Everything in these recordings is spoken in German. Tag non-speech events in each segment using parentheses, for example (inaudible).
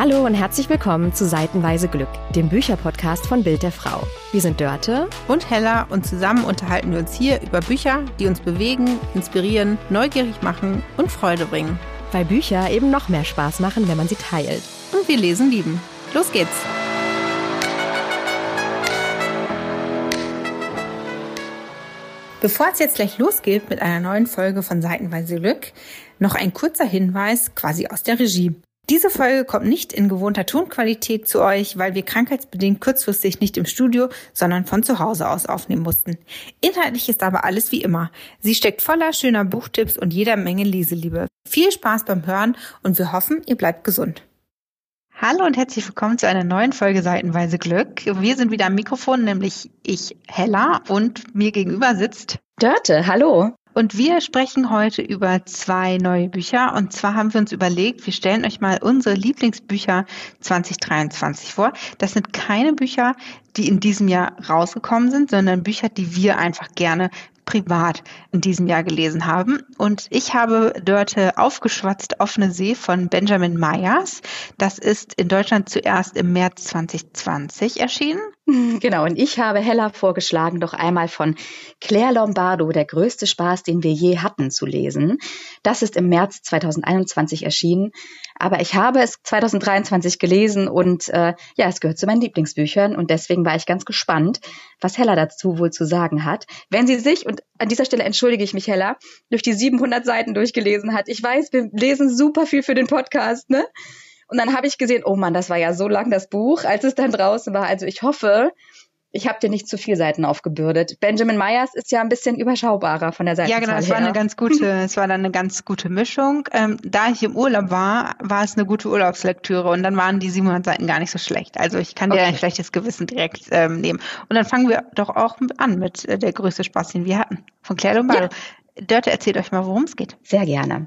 Hallo und herzlich willkommen zu Seitenweise Glück, dem Bücherpodcast von Bild der Frau. Wir sind Dörte und Hella und zusammen unterhalten wir uns hier über Bücher, die uns bewegen, inspirieren, neugierig machen und Freude bringen. Weil Bücher eben noch mehr Spaß machen, wenn man sie teilt. Und wir lesen lieben. Los geht's! Bevor es jetzt gleich losgeht mit einer neuen Folge von Seitenweise Glück, noch ein kurzer Hinweis quasi aus der Regie. Diese Folge kommt nicht in gewohnter Tonqualität zu euch, weil wir krankheitsbedingt kurzfristig nicht im Studio, sondern von zu Hause aus aufnehmen mussten. Inhaltlich ist aber alles wie immer. Sie steckt voller schöner Buchtipps und jeder Menge Leseliebe. Viel Spaß beim Hören und wir hoffen, ihr bleibt gesund. Hallo und herzlich willkommen zu einer neuen Folge Seitenweise Glück. Wir sind wieder am Mikrofon, nämlich ich, Hella, und mir gegenüber sitzt Dörte. Hallo. Und wir sprechen heute über zwei neue Bücher. Und zwar haben wir uns überlegt, wir stellen euch mal unsere Lieblingsbücher 2023 vor. Das sind keine Bücher, die in diesem Jahr rausgekommen sind, sondern Bücher, die wir einfach gerne privat in diesem Jahr gelesen haben. Und ich habe dort Aufgeschwatzt offene See von Benjamin Myers. Das ist in Deutschland zuerst im März 2020 erschienen. (laughs) Genau, und ich habe Hella vorgeschlagen, doch einmal von Claire Lombardo, der größte Spaß, den wir je hatten, zu lesen. Das ist im März 2021 erschienen. Aber ich habe es 2023 gelesen und äh, ja, es gehört zu meinen Lieblingsbüchern und deswegen war ich ganz gespannt, was Hella dazu wohl zu sagen hat. Wenn sie sich, und an dieser Stelle entschuldige ich mich, Hella, durch die 700 Seiten durchgelesen hat. Ich weiß, wir lesen super viel für den Podcast, ne? Und dann habe ich gesehen, oh Mann, das war ja so lang das Buch, als es dann draußen war. Also ich hoffe, ich habe dir nicht zu viel Seiten aufgebürdet. Benjamin Myers ist ja ein bisschen überschaubarer von der Seite. Ja, genau, es war eine ganz gute, es war dann eine ganz gute Mischung. Ähm, da ich im Urlaub war, war es eine gute Urlaubslektüre und dann waren die 700 Seiten gar nicht so schlecht. Also ich kann okay. dir ein schlechtes Gewissen direkt ähm, nehmen. Und dann fangen wir doch auch an mit äh, der größte Spaß, den wir hatten, von Claire Lombardo. Ja. Dörte, erzählt euch mal, worum es geht. Sehr gerne.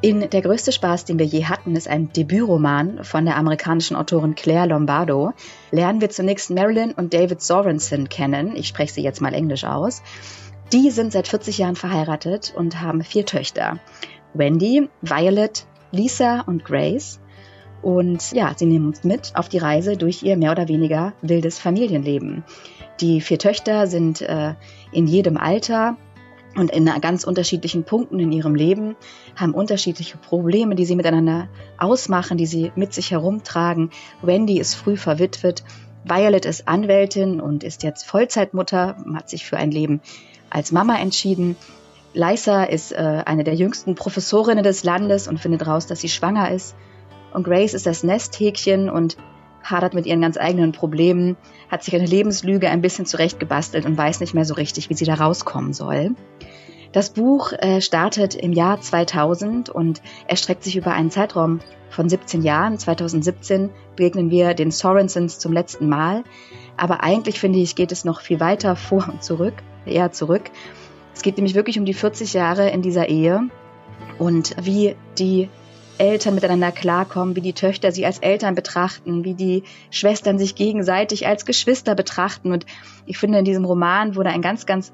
In Der größte Spaß, den wir je hatten, ist ein Debütroman von der amerikanischen Autorin Claire Lombardo. Lernen wir zunächst Marilyn und David Sorensen kennen. Ich spreche sie jetzt mal englisch aus. Die sind seit 40 Jahren verheiratet und haben vier Töchter. Wendy, Violet, Lisa und Grace. Und ja, sie nehmen uns mit auf die Reise durch ihr mehr oder weniger wildes Familienleben. Die vier Töchter sind äh, in jedem Alter und in ganz unterschiedlichen Punkten in ihrem Leben, haben unterschiedliche Probleme, die sie miteinander ausmachen, die sie mit sich herumtragen. Wendy ist früh verwitwet, Violet ist Anwältin und ist jetzt Vollzeitmutter, hat sich für ein Leben als Mama entschieden. Lisa ist äh, eine der jüngsten Professorinnen des Landes und findet raus, dass sie schwanger ist. Und Grace ist das Nesthäkchen und hadert mit ihren ganz eigenen Problemen, hat sich eine Lebenslüge ein bisschen zurechtgebastelt und weiß nicht mehr so richtig, wie sie da rauskommen soll. Das Buch äh, startet im Jahr 2000 und erstreckt sich über einen Zeitraum von 17 Jahren. 2017 begegnen wir den Sorensens zum letzten Mal. Aber eigentlich finde ich, geht es noch viel weiter vor und zurück, eher zurück. Es geht nämlich wirklich um die 40 Jahre in dieser Ehe und wie die Eltern miteinander klarkommen, wie die Töchter sie als Eltern betrachten, wie die Schwestern sich gegenseitig als Geschwister betrachten. Und ich finde, in diesem Roman wurde ein ganz, ganz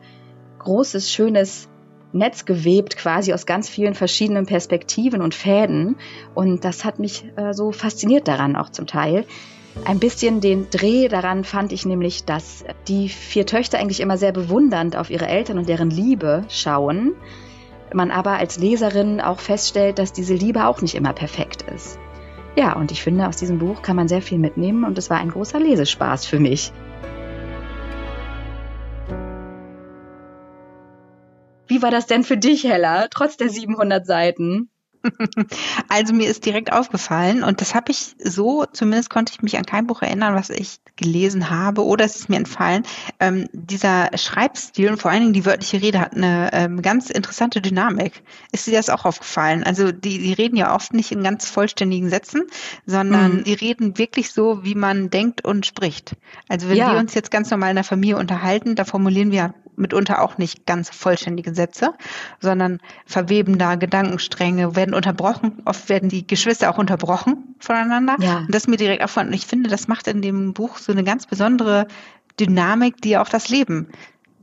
großes, schönes Netz gewebt, quasi aus ganz vielen verschiedenen Perspektiven und Fäden. Und das hat mich äh, so fasziniert daran auch zum Teil. Ein bisschen den Dreh daran fand ich nämlich, dass die vier Töchter eigentlich immer sehr bewundernd auf ihre Eltern und deren Liebe schauen. Man aber als Leserin auch feststellt, dass diese Liebe auch nicht immer perfekt ist. Ja, und ich finde, aus diesem Buch kann man sehr viel mitnehmen und es war ein großer Lesespaß für mich. War das denn für dich, Hella, trotz der 700 Seiten? (laughs) Also mir ist direkt aufgefallen und das habe ich so, zumindest konnte ich mich an kein Buch erinnern, was ich gelesen habe oder es ist mir entfallen. Ähm, dieser Schreibstil und vor allen Dingen die wörtliche Rede hat eine ähm, ganz interessante Dynamik. Ist dir das auch aufgefallen? Also die, die reden ja oft nicht in ganz vollständigen Sätzen, sondern mhm. die reden wirklich so, wie man denkt und spricht. Also wenn ja. wir uns jetzt ganz normal in der Familie unterhalten, da formulieren wir mitunter auch nicht ganz vollständige Sätze, sondern verweben da Gedankenstränge, werden unterbrochen. Oft werden die Geschwister auch unterbrochen voneinander. Ja. Und das ist mir direkt auffällt. Und ich finde, das macht in dem Buch so eine ganz besondere Dynamik, die auch das Leben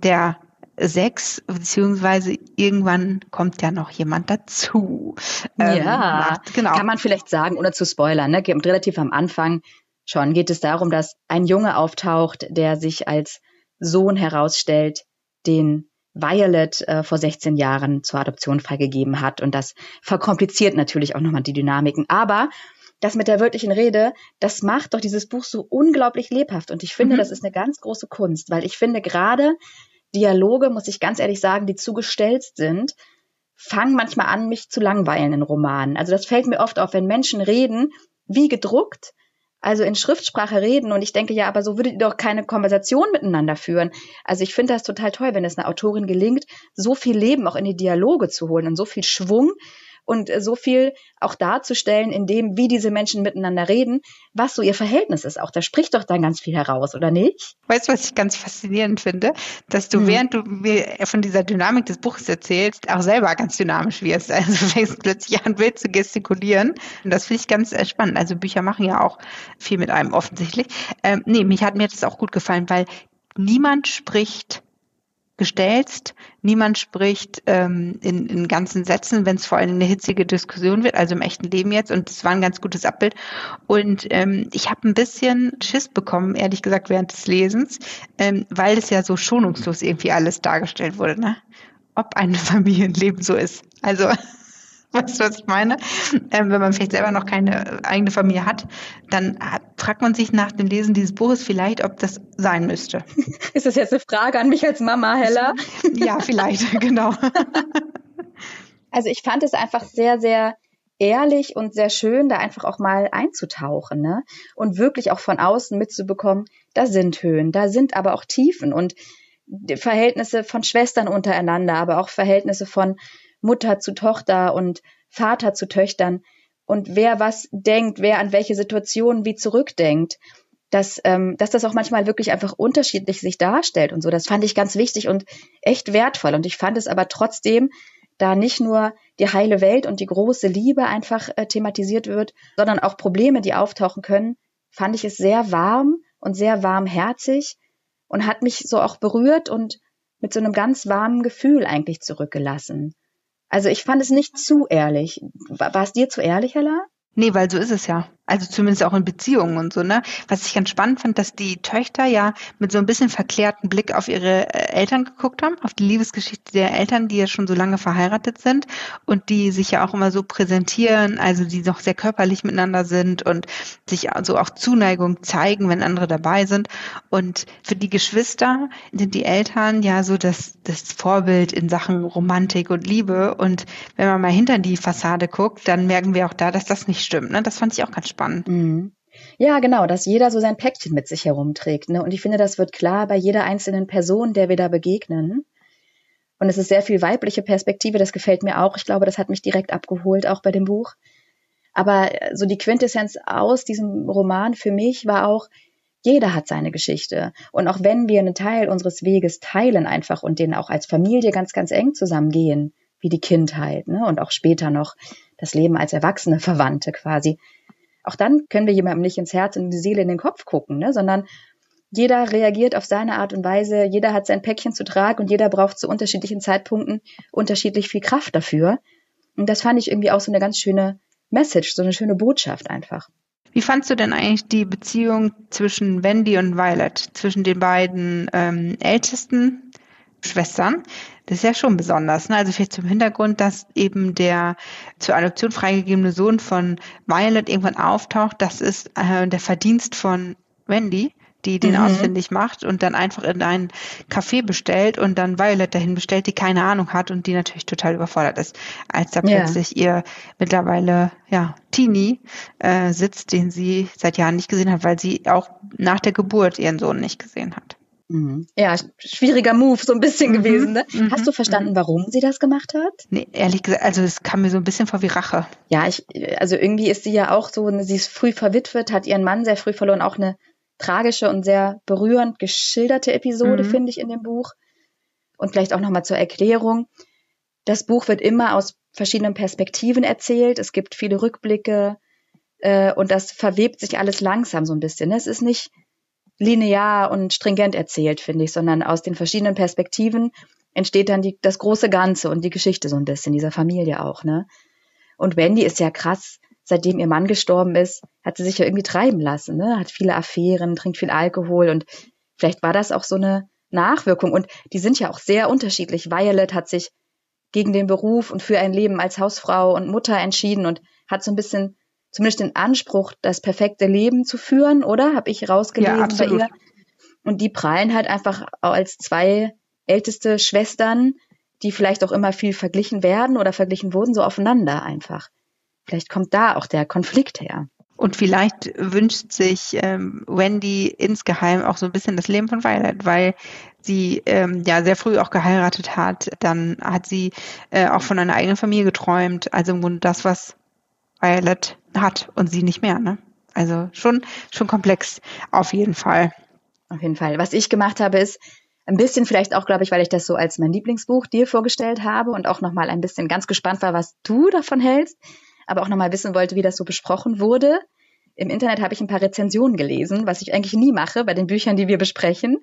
der sechs, beziehungsweise irgendwann kommt ja noch jemand dazu. Ähm, ja, genau. Kann man vielleicht sagen, ohne zu spoilern, ne? relativ am Anfang schon geht es darum, dass ein Junge auftaucht, der sich als Sohn herausstellt, den Violet äh, vor 16 Jahren zur Adoption freigegeben hat. Und das verkompliziert natürlich auch nochmal die Dynamiken. Aber das mit der wörtlichen Rede, das macht doch dieses Buch so unglaublich lebhaft. Und ich finde, mhm. das ist eine ganz große Kunst, weil ich finde gerade Dialoge, muss ich ganz ehrlich sagen, die zugestellt sind, fangen manchmal an, mich zu langweilen in Romanen. Also das fällt mir oft auf, wenn Menschen reden, wie gedruckt, also in Schriftsprache reden. Und ich denke, ja, aber so würdet ihr doch keine Konversation miteinander führen. Also ich finde das total toll, wenn es einer Autorin gelingt, so viel Leben auch in die Dialoge zu holen und so viel Schwung und äh, so viel auch darzustellen, in dem, wie diese Menschen miteinander reden, was so ihr Verhältnis ist. Auch da spricht doch dann ganz viel heraus, oder nicht? Weißt du, was ich ganz faszinierend finde? Dass du, hm. während du mir von dieser Dynamik des Buches erzählst, auch selber ganz dynamisch wirst. (laughs) Also fängst plötzlich an, wild zu gestikulieren. Und das finde ich ganz äh, spannend. Also Bücher machen ja auch viel mit einem offensichtlich. Ähm, nee, mich hat mir das auch gut gefallen, weil niemand spricht gestellst. Niemand spricht ähm, in, in ganzen Sätzen, wenn es vor allem eine hitzige Diskussion wird, also im echten Leben jetzt. Und es war ein ganz gutes Abbild. Und ähm, ich habe ein bisschen Schiss bekommen, ehrlich gesagt, während des Lesens, ähm, weil es ja so schonungslos irgendwie alles dargestellt wurde. Ne? Ob ein (laughs) Familienleben so ist. Also (laughs) Weißt du, was ich meine? Ähm, wenn man vielleicht selber noch keine eigene Familie hat, dann hat, fragt man sich nach dem Lesen dieses Buches vielleicht, ob das sein müsste. (laughs) Ist das jetzt eine Frage an mich als Mama, Hella? (laughs) Ja, vielleicht, genau. Also ich fand es einfach sehr, sehr ehrlich und sehr schön, da einfach auch mal einzutauchen, ne? Und wirklich auch von außen mitzubekommen, da sind Höhen, da sind aber auch Tiefen und Verhältnisse von Schwestern untereinander, aber auch Verhältnisse von Mutter zu Tochter und Vater zu Töchtern und wer was denkt, wer an welche Situationen wie zurückdenkt, dass, ähm, dass das auch manchmal wirklich einfach unterschiedlich sich darstellt und so. Das fand ich ganz wichtig und echt wertvoll. Und ich fand es aber trotzdem, da nicht nur die heile Welt und die große Liebe einfach äh, thematisiert wird, sondern auch Probleme, die auftauchen können, fand ich es sehr warm und sehr warmherzig und hat mich so auch berührt und mit so einem ganz warmen Gefühl eigentlich zurückgelassen. Also ich fand es nicht zu ehrlich. War, war es dir zu ehrlich, Hella? Nee, weil so ist es ja. Also zumindest auch in Beziehungen und so, ne? Was ich ganz spannend fand, dass die Töchter ja mit so ein bisschen verklärten Blick auf ihre äh, Eltern geguckt haben, auf die Liebesgeschichte der Eltern, die ja schon so lange verheiratet sind und die sich ja auch immer so präsentieren, also die noch sehr körperlich miteinander sind und sich also auch Zuneigung zeigen, wenn andere dabei sind. Und für die Geschwister sind die Eltern ja so das, das Vorbild in Sachen Romantik und Liebe. Und wenn man mal hinter die Fassade guckt, dann merken wir auch da, dass das nicht stimmt. Ne? Das fand ich auch ganz spannend spannend. Mhm. Ja, genau, dass jeder so sein Päckchen mit sich herumträgt. Ne? Und ich finde, das wird klar bei jeder einzelnen Person, der wir da begegnen. Und es ist sehr viel weibliche Perspektive, das gefällt mir auch. Ich glaube, das hat mich direkt abgeholt, auch bei dem Buch. Aber äh, so die Quintessenz aus diesem Roman für mich war auch, jeder hat seine Geschichte. Und auch wenn wir einen Teil unseres Weges teilen einfach und den auch als Familie ganz, ganz eng zusammengehen, wie die Kindheit, ne? Und auch später noch das Leben als erwachsene Verwandte quasi, auch dann können wir jemandem nicht ins Herz, in die Seele, in den Kopf gucken, ne? sondern jeder reagiert auf seine Art und Weise, jeder hat sein Päckchen zu tragen und jeder braucht zu unterschiedlichen Zeitpunkten unterschiedlich viel Kraft dafür. Und das fand ich irgendwie auch so eine ganz schöne Message, so eine schöne Botschaft einfach. Wie fandst du denn eigentlich die Beziehung zwischen Wendy und Violet, zwischen den beiden ähm, ältesten Schwestern? Das ist ja schon besonders. Ne? Also vielleicht zum Hintergrund, dass eben der zur Adoption freigegebene Sohn von Violet irgendwann auftaucht. Das ist äh, der Verdienst von Wendy, die den mhm. ausfindig macht und dann einfach in ein Café bestellt und dann Violet dahin bestellt, die keine Ahnung hat und die natürlich total überfordert ist, als da ja. plötzlich ihr mittlerweile ja Teenie äh, sitzt, den sie seit Jahren nicht gesehen hat, weil sie auch nach der Geburt ihren Sohn nicht gesehen hat. Mhm. Ja, schwieriger Move, so ein bisschen mhm. gewesen. Ne? Mhm. Hast du verstanden, mhm. warum sie das gemacht hat? Nee, ehrlich gesagt, also es kam mir so ein bisschen vor wie Rache. Ja, ich, also irgendwie ist sie ja auch so, sie ist früh verwitwet, hat ihren Mann sehr früh verloren, auch eine tragische und sehr berührend geschilderte Episode, mhm. finde ich, in dem Buch. Und vielleicht auch nochmal zur Erklärung. Das Buch wird immer aus verschiedenen Perspektiven erzählt. Es gibt viele Rückblicke äh, und das verwebt sich alles langsam so ein bisschen. Ne? Es ist nicht linear und stringent erzählt, finde ich, sondern aus den verschiedenen Perspektiven entsteht dann die, das große Ganze und die Geschichte so ein bisschen, dieser Familie auch, ne? Und Wendy ist ja krass, seitdem ihr Mann gestorben ist, hat sie sich ja irgendwie treiben lassen, ne? Hat viele Affären, trinkt viel Alkohol und vielleicht war das auch so eine Nachwirkung. Und die sind ja auch sehr unterschiedlich. Violet hat sich gegen den Beruf und für ein Leben als Hausfrau und Mutter entschieden und hat so ein bisschen zumindest den Anspruch, das perfekte Leben zu führen, oder? Habe ich rausgelesen ja, bei ihr. Und die prallen halt einfach als zwei älteste Schwestern, die vielleicht auch immer viel verglichen werden oder verglichen wurden, so aufeinander einfach. Vielleicht kommt da auch der Konflikt her. Und vielleicht wünscht sich ähm, Wendy insgeheim auch so ein bisschen das Leben von Violet, weil sie ähm, ja sehr früh auch geheiratet hat. Dann hat sie äh, auch von einer eigenen Familie geträumt. Also im Grunde das, was Violet hat und sie nicht mehr. Ne? Also schon schon komplex auf jeden Fall. Auf jeden Fall. Was ich gemacht habe, ist ein bisschen vielleicht auch, glaube ich, weil ich das so als mein Lieblingsbuch dir vorgestellt habe und auch nochmal ein bisschen ganz gespannt war, was du davon hältst aber auch nochmal wissen wollte, wie das so besprochen wurde. Im Internet habe ich ein paar Rezensionen gelesen, was ich eigentlich nie mache bei den Büchern, die wir besprechen,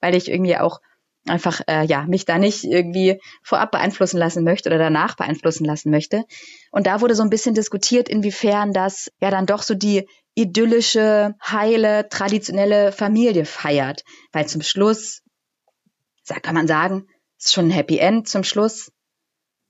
weil ich irgendwie auch einfach äh, ja mich da nicht irgendwie vorab beeinflussen lassen möchte oder danach beeinflussen lassen möchte. Und da wurde so ein bisschen diskutiert, inwiefern das ja dann doch so die idyllische, heile, traditionelle Familie feiert, weil zum Schluss, da kann man sagen, ist schon ein Happy End zum Schluss.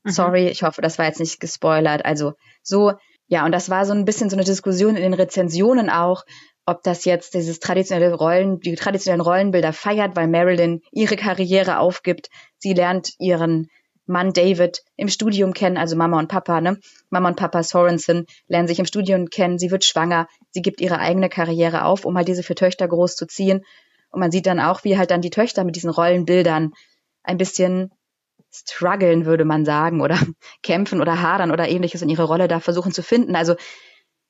Mhm. Sorry, ich hoffe, das war jetzt nicht gespoilert. Also so, ja, und das war so ein bisschen so eine Diskussion in den Rezensionen auch, ob das jetzt dieses traditionelle Rollen, die traditionellen Rollenbilder feiert, weil Marilyn ihre Karriere aufgibt. Sie lernt ihren Mann David im Studium kennen, also Mama und Papa, ne? Mama und Papa Sorensen lernen sich im Studium kennen. Sie wird schwanger. Sie gibt ihre eigene Karriere auf, um halt diese für Töchter groß zu ziehen. Und man sieht dann auch, wie halt dann die Töchter mit diesen Rollenbildern ein bisschen strugglen, würde man sagen, oder (laughs) kämpfen oder hadern oder ähnliches in ihre Rolle da versuchen zu finden. Also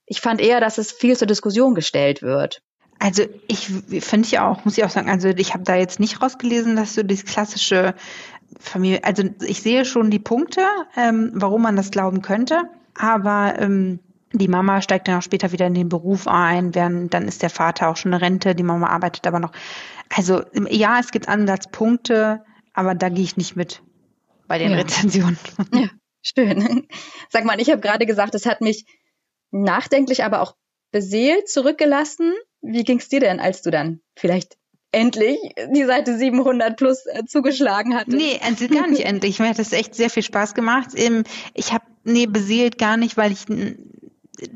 ich fand eher, dass es viel zur Diskussion gestellt wird. Also ich finde ich auch, muss ich auch sagen, also ich habe da jetzt nicht rausgelesen, dass so das klassische Familie, also ich sehe schon die Punkte, ähm, warum man das glauben könnte, aber ähm, die Mama steigt dann auch später wieder in den Beruf ein, während dann ist der Vater auch schon eine Rente, die Mama arbeitet aber noch. Also ja, es gibt Ansatzpunkte, aber da gehe ich nicht mit bei den ja. Rezensionen. (laughs) Ja, schön. Sag mal, ich habe gerade gesagt, es hat mich nachdenklich, aber auch beseelt zurückgelassen. Wie ging es dir denn, als du dann vielleicht endlich die Seite 700 plus äh, zugeschlagen hattest? Nee, gar nicht (laughs) endlich. Mir hat das echt sehr viel Spaß gemacht. Ich habe, nee, beseelt gar nicht, weil ich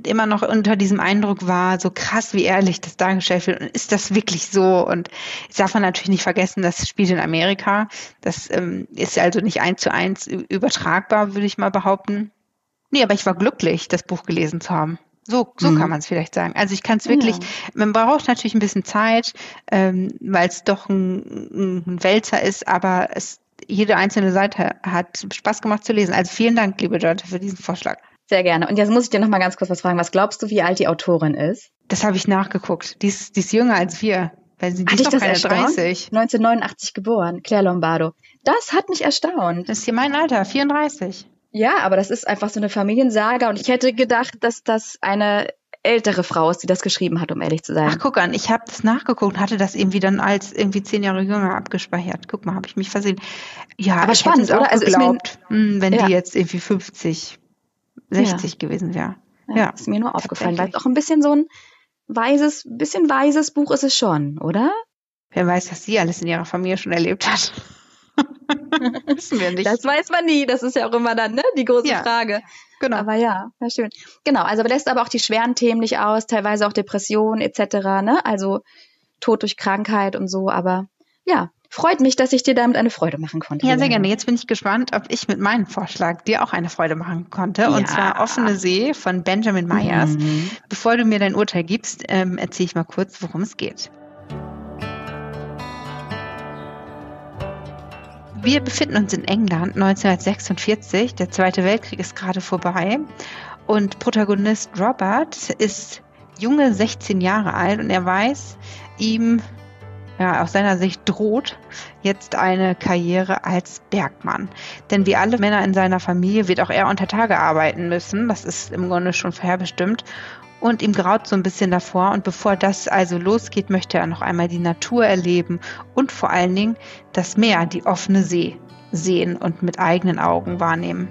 immer noch unter diesem Eindruck war, so krass, wie ehrlich das dargestellt wird. Und ist das wirklich so? Und jetzt darf man natürlich nicht vergessen, das spielt in Amerika. Das ähm, ist also nicht eins zu eins übertragbar, würde ich mal behaupten. Nee, aber ich war glücklich, das Buch gelesen zu haben. So, so mhm. kann man es vielleicht sagen. Also ich kann es wirklich, ja. man braucht natürlich ein bisschen Zeit, ähm, weil es doch ein, ein Wälzer ist, aber es, jede einzelne Seite hat Spaß gemacht zu lesen. Also vielen Dank, liebe Leute, für diesen Vorschlag. Sehr gerne. Und jetzt muss ich dir noch mal ganz kurz was fragen. Was glaubst du, wie alt die Autorin ist? Das habe ich nachgeguckt. Die ist, die ist jünger als wir. Weil sie die ist doch keine erstaunt? 30. 1989 geboren, Claire Lombardo. Das hat mich erstaunt. Das ist hier mein Alter, 34. Ja, aber das ist einfach so eine Familiensaga und ich hätte gedacht, dass das eine ältere Frau ist, die das geschrieben hat, um ehrlich zu sein. Ach, guck an, ich habe das nachgeguckt und hatte das irgendwie dann als irgendwie zehn Jahre jünger abgespeichert. Guck mal, habe ich mich versehen. Ja, aber ich spannend, auch oder? geglaubt, also mir, hm, wenn ja. die jetzt irgendwie 50 60 ja. gewesen wäre. Ja, ja, ist mir nur aufgefallen, weil es auch ein bisschen so ein weises, bisschen weises Buch ist es schon, oder? Wer weiß, was sie alles in ihrer Familie schon erlebt hat. (laughs) Wissen wir nicht. Das weiß man nie. Das ist ja auch immer dann ne, die große ja, Frage. Genau. Aber ja, ja, schön. Genau, also lässt aber auch die schweren Themen nicht aus, teilweise auch Depressionen etc. Ne? Also Tod durch Krankheit und so. Aber ja, Freut mich, dass ich dir damit eine Freude machen konnte. Ja, sehr gerne. Jetzt bin ich gespannt, ob ich mit meinem Vorschlag dir auch eine Freude machen konnte. Ja. Und zwar Offene See von Benjamin Myers. Mhm. Bevor du mir dein Urteil gibst, ähm, erzähle ich mal kurz, worum es geht. Wir befinden uns in England 1946. Der Zweite Weltkrieg ist gerade vorbei. Und Protagonist Robert ist junge 16 Jahre alt und er weiß, ihm ja, aus seiner Sicht droht jetzt eine Karriere als Bergmann. Denn wie alle Männer in seiner Familie wird auch er unter Tage arbeiten müssen. Das ist im Grunde schon vorherbestimmt. und ihm graut so ein bisschen davor. Und bevor das also losgeht, möchte er noch einmal die Natur erleben und vor allen Dingen das Meer, die offene See sehen und mit eigenen Augen wahrnehmen.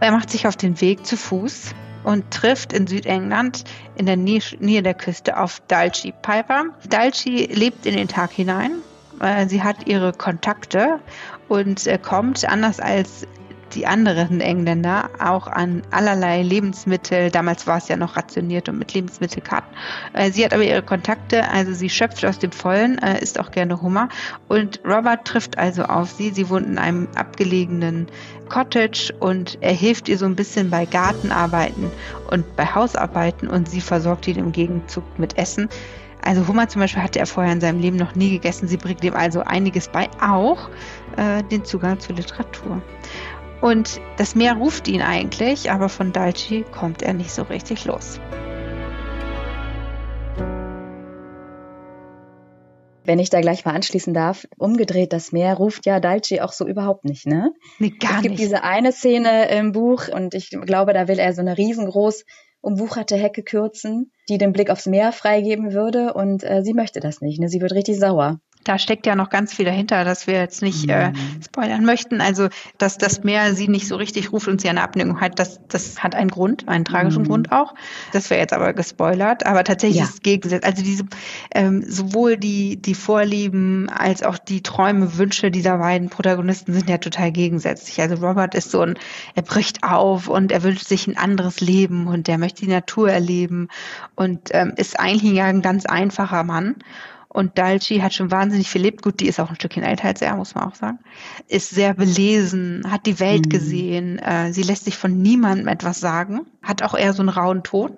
Er macht sich auf den Weg zu Fuß und trifft in Südengland in der Nähe der Küste auf Dalchi Piper. Dalchi lebt in den Tag hinein. Äh, sie hat ihre Kontakte und kommt, anders als die anderen Engländer auch an allerlei Lebensmittel. Damals war es ja noch rationiert und mit Lebensmittelkarten. Äh, sie hat aber ihre Kontakte, also sie schöpft aus dem Vollen, äh, isst auch gerne Hummer. Und Robert trifft also auf sie. Sie wohnt in einem abgelegenen Cottage und er hilft ihr so ein bisschen bei Gartenarbeiten und bei Hausarbeiten und sie versorgt ihn im Gegenzug mit Essen. Also Hummer zum Beispiel hatte er vorher in seinem Leben noch nie gegessen. Sie bringt ihm also einiges bei, auch äh, den Zugang zur Literatur. Und das Meer ruft ihn eigentlich, aber von Dalchi kommt er nicht so richtig los. Wenn ich da gleich mal anschließen darf, umgedreht, das Meer ruft ja Dalchi auch so überhaupt nicht, ne? Nee, gar es gibt nicht. diese eine Szene im Buch und ich glaube, da will er so eine riesengroß umwucherte Hecke kürzen, die den Blick aufs Meer freigeben würde und äh, sie möchte das nicht, ne? Sie wird richtig sauer da steckt ja noch ganz viel dahinter, dass wir jetzt nicht äh, mhm. spoilern möchten. Also, dass das Meer sie nicht so richtig ruft und sie eine Abneigung hat, das, das hat einen Grund, einen tragischen mhm. Grund auch. Das wäre jetzt aber gespoilert. Aber tatsächlich ja. ist es Gegensatz. Also diese ähm, sowohl die, die Vorlieben als auch die Träume, Wünsche dieser beiden Protagonisten sind ja total gegensätzlich. Also Robert ist so ein, er bricht auf und er wünscht sich ein anderes Leben und er möchte die Natur erleben und ähm, ist eigentlich ein ganz einfacher Mann. Und Dalchi hat schon wahnsinnig viel lebt. Gut, die ist auch ein Stückchen älter als er, muss man auch sagen. Ist sehr belesen, hat die Welt mhm. gesehen. Äh, sie lässt sich von niemandem etwas sagen, hat auch eher so einen rauen Ton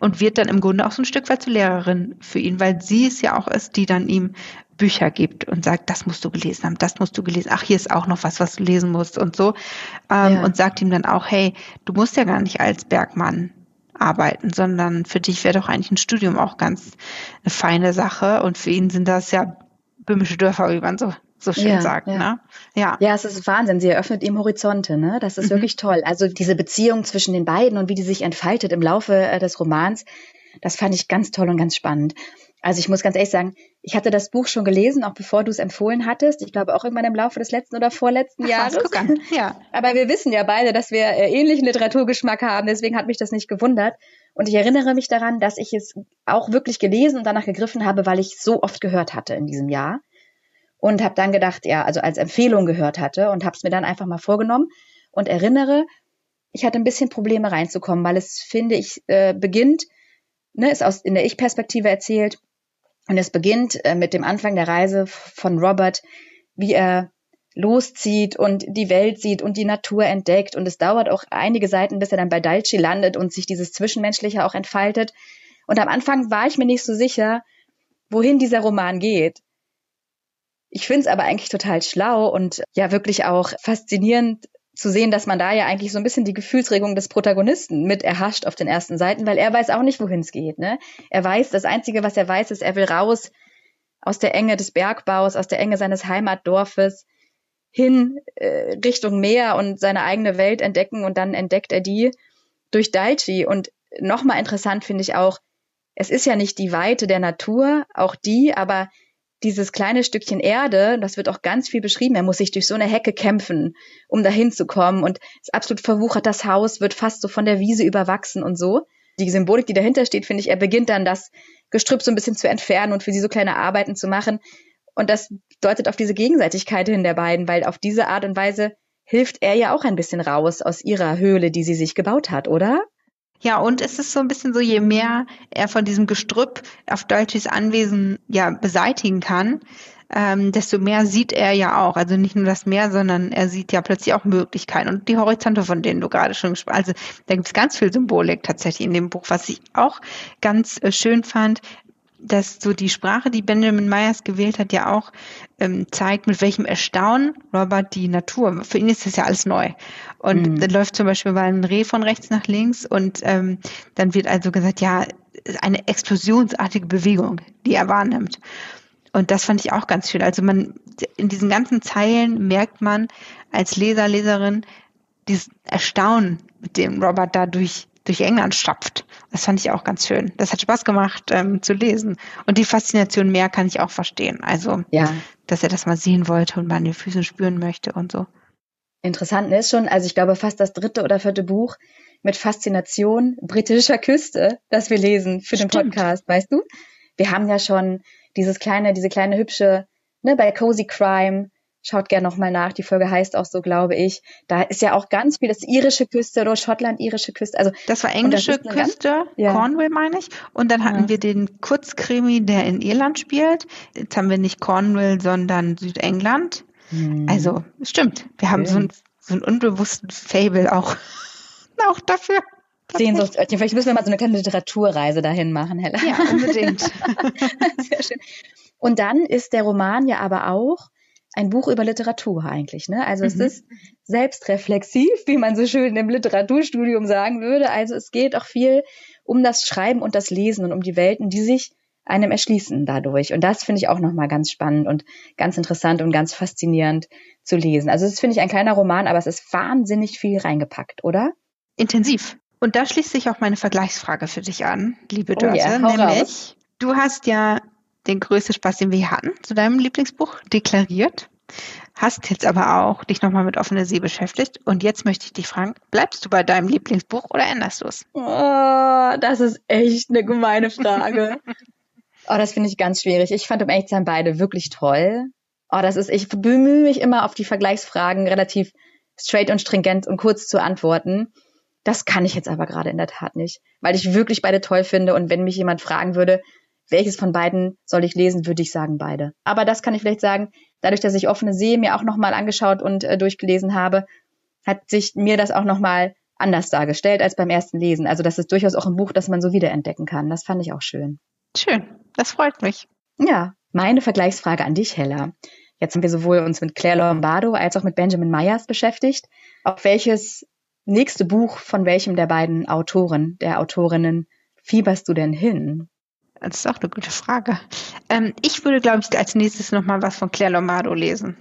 und wird dann im Grunde auch so ein Stück weit zur Lehrerin für ihn, weil sie es ja auch ist, die dann ihm Bücher gibt und sagt, das musst du gelesen haben, das musst du gelesen. Ach, hier ist auch noch was, was du lesen musst und so. Ähm, ja. Und sagt ihm dann auch, hey, du musst ja gar nicht als Bergmann arbeiten, sondern für dich wäre doch eigentlich ein Studium auch ganz eine feine Sache. Und für ihn sind das ja böhmische Dörfer, wie man so so schön ja, sagt. Ja. Ne? Ja. ja, es ist Wahnsinn. Sie eröffnet ihm Horizonte. Ne? Das ist mhm. wirklich toll. Also diese Beziehung zwischen den beiden und wie die sich entfaltet im Laufe äh, des Romans, das fand ich ganz toll und ganz spannend. Also ich muss ganz ehrlich sagen, ich hatte das Buch schon gelesen, auch bevor du es empfohlen hattest. Ich glaube auch irgendwann im Laufe des letzten oder vorletzten Ach, Jahres. Guck an. Ja. (laughs) Aber wir wissen ja beide, dass wir äh, ähnlichen Literaturgeschmack haben. Deswegen hat mich das nicht gewundert. Und ich erinnere mich daran, dass ich es auch wirklich gelesen und danach gegriffen habe, weil ich so oft gehört hatte in diesem Jahr. Und habe dann gedacht, ja, also als Empfehlung gehört hatte und habe es mir dann einfach mal vorgenommen und erinnere, ich hatte ein bisschen Probleme reinzukommen, weil es, finde ich, äh, beginnt, ne, ist aus in der Ich-Perspektive erzählt und es beginnt äh, mit dem Anfang der Reise von Robert, wie er loszieht und die Welt sieht und die Natur entdeckt. Und es dauert auch einige Seiten, bis er dann bei Dalci landet und sich dieses Zwischenmenschliche auch entfaltet. Und am Anfang war ich mir nicht so sicher, wohin dieser Roman geht. Ich finde es aber eigentlich total schlau und ja wirklich auch faszinierend, zu sehen, dass man da ja eigentlich so ein bisschen die Gefühlsregung des Protagonisten mit erhascht auf den ersten Seiten, weil er weiß auch nicht, wohin es geht. Ne? Er weiß, das Einzige, was er weiß, ist, er will raus aus der Enge des Bergbaus, aus der Enge seines Heimatdorfes hin äh, Richtung Meer und seine eigene Welt entdecken und dann entdeckt er die durch Daichi. Und nochmal interessant finde ich auch, es ist ja nicht die Weite der Natur, auch die, aber dieses kleine Stückchen Erde, das wird auch ganz viel beschrieben, er muss sich durch so eine Hecke kämpfen, um dahin zu kommen und ist absolut verwuchert, das Haus wird fast so von der Wiese überwachsen und so. Die Symbolik, die dahinter steht, finde ich, er beginnt dann das Gestrüpp so ein bisschen zu entfernen und für sie so kleine Arbeiten zu machen. Und das deutet auf diese Gegenseitigkeit hin der beiden, weil auf diese Art und Weise hilft er ja auch ein bisschen raus aus ihrer Höhle, die sie sich gebaut hat, oder? Ja, und es ist so ein bisschen so, je mehr er von diesem Gestrüpp auf Deutsches Anwesen ja beseitigen kann, ähm, desto mehr sieht er ja auch. Also nicht nur das Meer, sondern er sieht ja plötzlich auch Möglichkeiten und die Horizonte, von denen du gerade schon gesprochen hast. Also da gibt es ganz viel Symbolik tatsächlich in dem Buch, was ich auch ganz äh, schön fand dass so die Sprache, die Benjamin Myers gewählt hat, ja auch ähm, zeigt, mit welchem Erstaunen Robert die Natur, für ihn ist das ja alles neu. Und mhm. dann läuft zum Beispiel mal ein Reh von rechts nach links und ähm, dann wird also gesagt, ja, eine explosionsartige Bewegung, die er wahrnimmt. Und das fand ich auch ganz schön. Also man, in diesen ganzen Zeilen merkt man als Leser, Leserin, dieses Erstaunen, mit dem Robert da durch England stapft. Das fand ich auch ganz schön. Das hat Spaß gemacht ähm, zu lesen. Und die Faszination mehr kann ich auch verstehen. Also, ja. dass er das mal sehen wollte und mal an den Füßen spüren möchte und so. Interessant ist schon, also ich glaube fast das dritte oder vierte Buch mit Faszination britischer Küste, das wir lesen für Stimmt. den Podcast, weißt du? Wir haben ja schon dieses kleine, diese kleine hübsche, ne, bei Cozy Crime, Schaut gerne nochmal nach. Die Folge heißt auch so, glaube ich. Da ist ja auch ganz viel, das irische Küste oder Schottland, irische Küste. Also das war englische das Küste, ganz, ja. Cornwall meine ich. Und dann hatten ja. wir den Kurzkrimi, der in Irland spielt. Jetzt haben wir nicht Cornwall, sondern Südengland. Hm. Also stimmt. Wir haben so, ein, so einen unbewussten Fable auch, (laughs) auch daför. Sehnsuchtsörtchen. Vielleicht müssen wir mal so eine kleine Literaturreise dahin machen, Hella. Ja, unbedingt. (laughs) Sehr schön. Und dann ist der Roman ja aber auch ein Buch über Literatur eigentlich. Ne? Also mhm. es ist selbstreflexiv, wie man so schön im Literaturstudium sagen würde. Also es geht auch viel um das Schreiben und das Lesen und um die Welten, die sich einem erschließen dadurch. Und das finde ich auch nochmal ganz spannend und ganz interessant und ganz faszinierend zu lesen. Also es finde ich ein kleiner Roman, aber es ist wahnsinnig viel reingepackt, oder? Intensiv. Und da schließt sich auch meine Vergleichsfrage für dich an, liebe Dörte. Oh yeah, nämlich, raus. du hast ja den größten Spaß, den wir hier hatten, zu deinem Lieblingsbuch deklariert. Hast jetzt aber auch dich nochmal mit offener See beschäftigt. Und jetzt möchte ich dich fragen, bleibst du bei deinem Lieblingsbuch oder änderst du es? Oh, das ist echt eine gemeine Frage. (laughs) oh, das finde ich ganz schwierig. Ich fand um echt sein beide wirklich toll. Oh, das ist, ich bemühe mich immer auf die Vergleichsfragen relativ straight und stringent und kurz zu antworten. Das kann ich jetzt aber gerade in der Tat nicht, weil ich wirklich beide toll finde. Und wenn mich jemand fragen würde, welches von beiden soll ich lesen, würde ich sagen beide. Aber das kann ich vielleicht sagen, dadurch, dass ich offene See mir auch nochmal angeschaut und äh, durchgelesen habe, hat sich mir das auch nochmal anders dargestellt als beim ersten Lesen. Also das ist durchaus auch ein Buch, das man so wiederentdecken kann. Das fand ich auch schön. Schön, das freut mich. Ja, meine Vergleichsfrage an dich, Hella. Jetzt haben wir sowohl uns mit Claire Lombardo als auch mit Benjamin Myers beschäftigt. Auf welches nächste Buch von welchem der beiden Autoren, der Autorinnen fieberst du denn hin? Das ist auch eine gute Frage. Ähm, ich würde, glaube ich, als nächstes nochmal was von Claire Lombardo lesen.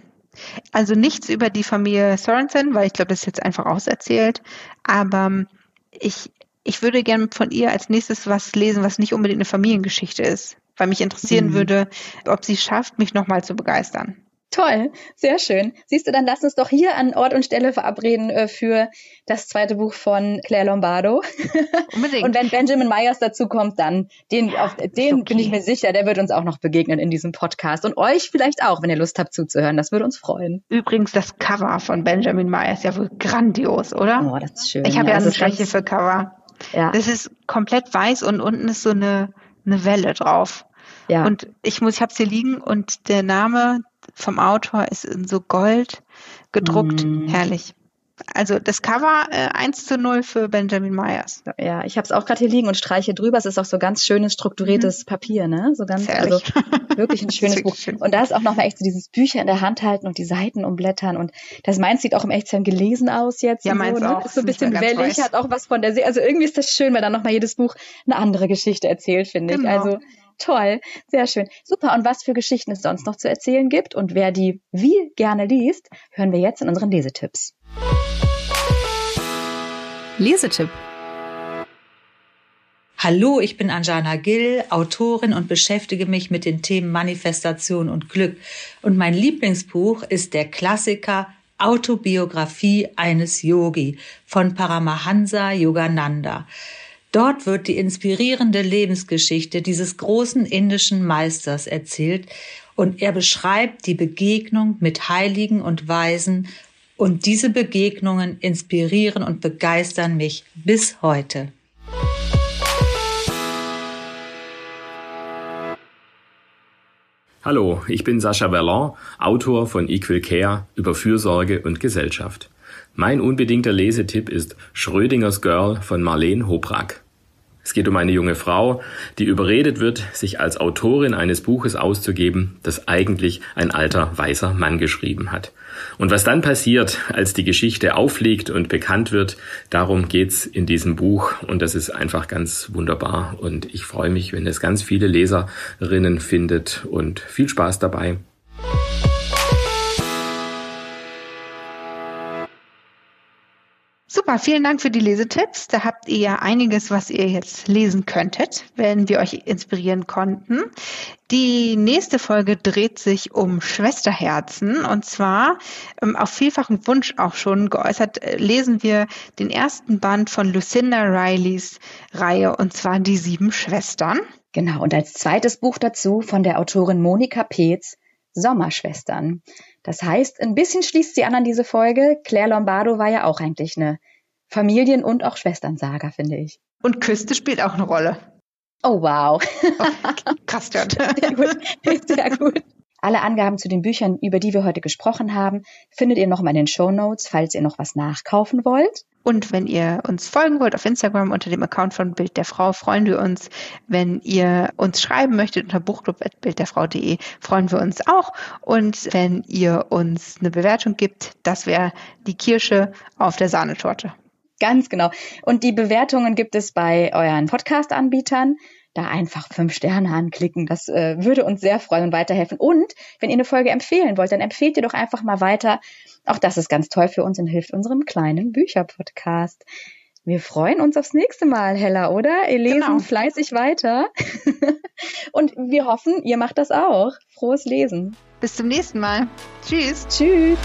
Also nichts über die Familie Sorensen, weil ich glaube, das ist jetzt einfach auserzählt. Aber ähm, ich, ich würde gerne von ihr als nächstes was lesen, was nicht unbedingt eine Familiengeschichte ist. Weil mich interessieren mhm. würde, ob sie schafft, mich nochmal zu begeistern. Toll, sehr schön. Siehst du, dann lass uns doch hier an Ort und Stelle verabreden äh, für das zweite Buch von Claire Lombardo. (laughs) Unbedingt. und wenn Benjamin Myers dazu kommt, dann den, ja, auf den okay. bin ich mir sicher, der wird uns auch noch begegnen in diesem Podcast und euch vielleicht auch, wenn ihr Lust habt zuzuhören. Das würde uns freuen. Übrigens das Cover von Benjamin Myers ja wohl grandios, oder? Oh, das ist schön. Ich habe ja, ja eine Schwäche für Cover. Ja. Das ist komplett weiß und unten ist so eine eine Welle drauf. Ja. Und ich muss, ich habe es hier liegen und der Name vom Autor ist in so Gold gedruckt. Mm. Herrlich. Also das Cover äh, 1 zu 0 für Benjamin Myers. Ja, ich habe es auch gerade hier liegen und streiche drüber. Es ist auch so ganz schönes, strukturiertes mhm. Papier, ne? So ganz, also (laughs) wirklich ein schönes Buch. Schön. Und da ist auch nochmal echt so dieses Bücher in der Hand halten und die Seiten umblättern. Und das meins sieht auch im Echtsinn gelesen aus jetzt. Ja, meins so, ne? auch. Ist so ein bisschen wellig, hat auch was von der See. Also irgendwie ist das schön, wenn dann nochmal jedes Buch eine andere Geschichte erzählt, finde genau. ich. Also Toll, sehr schön. Super. Und was für Geschichten es sonst noch zu erzählen gibt und wer die wie gerne liest, hören wir jetzt in unseren Lesetipps. Lesetipp. Hallo, ich bin Anjana Gill, Autorin und beschäftige mich mit den Themen Manifestation und Glück. Und mein Lieblingsbuch ist der Klassiker Autobiografie eines Yogi von Paramahansa Yogananda. Dort wird die inspirierende Lebensgeschichte dieses großen indischen Meisters erzählt und er beschreibt die Begegnung mit Heiligen und Weisen und diese Begegnungen inspirieren und begeistern mich bis heute. Hallo, ich bin Sascha Verlon, Autor von Equal Care über Fürsorge und Gesellschaft. Mein unbedingter Lesetipp ist Schrödingers Girl von Marlene Hobrack. Es geht um eine junge Frau, die überredet wird, sich als Autorin eines Buches auszugeben, das eigentlich ein alter weißer Mann geschrieben hat. Und was dann passiert, als die Geschichte aufliegt und bekannt wird, darum geht's in diesem Buch und das ist einfach ganz wunderbar und ich freue mich, wenn es ganz viele Leserinnen findet und viel Spaß dabei. Super, vielen Dank für die Lesetipps. Da habt ihr ja einiges, was ihr jetzt lesen könntet, wenn wir euch inspirieren konnten. Die nächste Folge dreht sich um Schwesterherzen und zwar ähm, auf vielfachen Wunsch auch schon geäußert, äh, lesen wir den ersten Band von Lucinda Rileys Reihe und zwar die sieben Schwestern. Genau, und als zweites Buch dazu von der Autorin Monika Peetz, Sommerschwestern. Das heißt, ein bisschen schließt sie an an diese Folge. Claire Lombardo war ja auch eigentlich eine Familien- und auch Schwesternsaga, finde ich. Und Küste spielt auch eine Rolle. Oh, wow. Oh, krass. (laughs) Sehr gut. Sehr gut. Alle Angaben zu den Büchern, über die wir heute gesprochen haben, findet ihr nochmal in den Show Notes, falls ihr noch was nachkaufen wollt. Und wenn ihr uns folgen wollt auf Instagram unter dem Account von Bild der Frau, freuen wir uns. Wenn ihr uns schreiben möchtet unter buchclub.bildderfrau.de, freuen wir uns auch. Und wenn ihr uns eine Bewertung gibt, das wäre die Kirsche auf der Sahnetorte. Ganz genau. Und die Bewertungen gibt es bei euren Podcast-Anbietern da einfach fünf Sterne anklicken. Das äh, würde uns sehr freuen und weiterhelfen. Und wenn ihr eine Folge empfehlen wollt, dann empfehlt ihr doch einfach mal weiter. Auch das ist ganz toll für uns und hilft unserem kleinen Bücherpodcast. Wir freuen uns aufs nächste Mal, Hella, oder? Ihr lesen genau. fleißig weiter. (laughs) und wir hoffen, ihr macht das auch. Frohes Lesen. Bis zum nächsten Mal. Tschüss. Tschüss.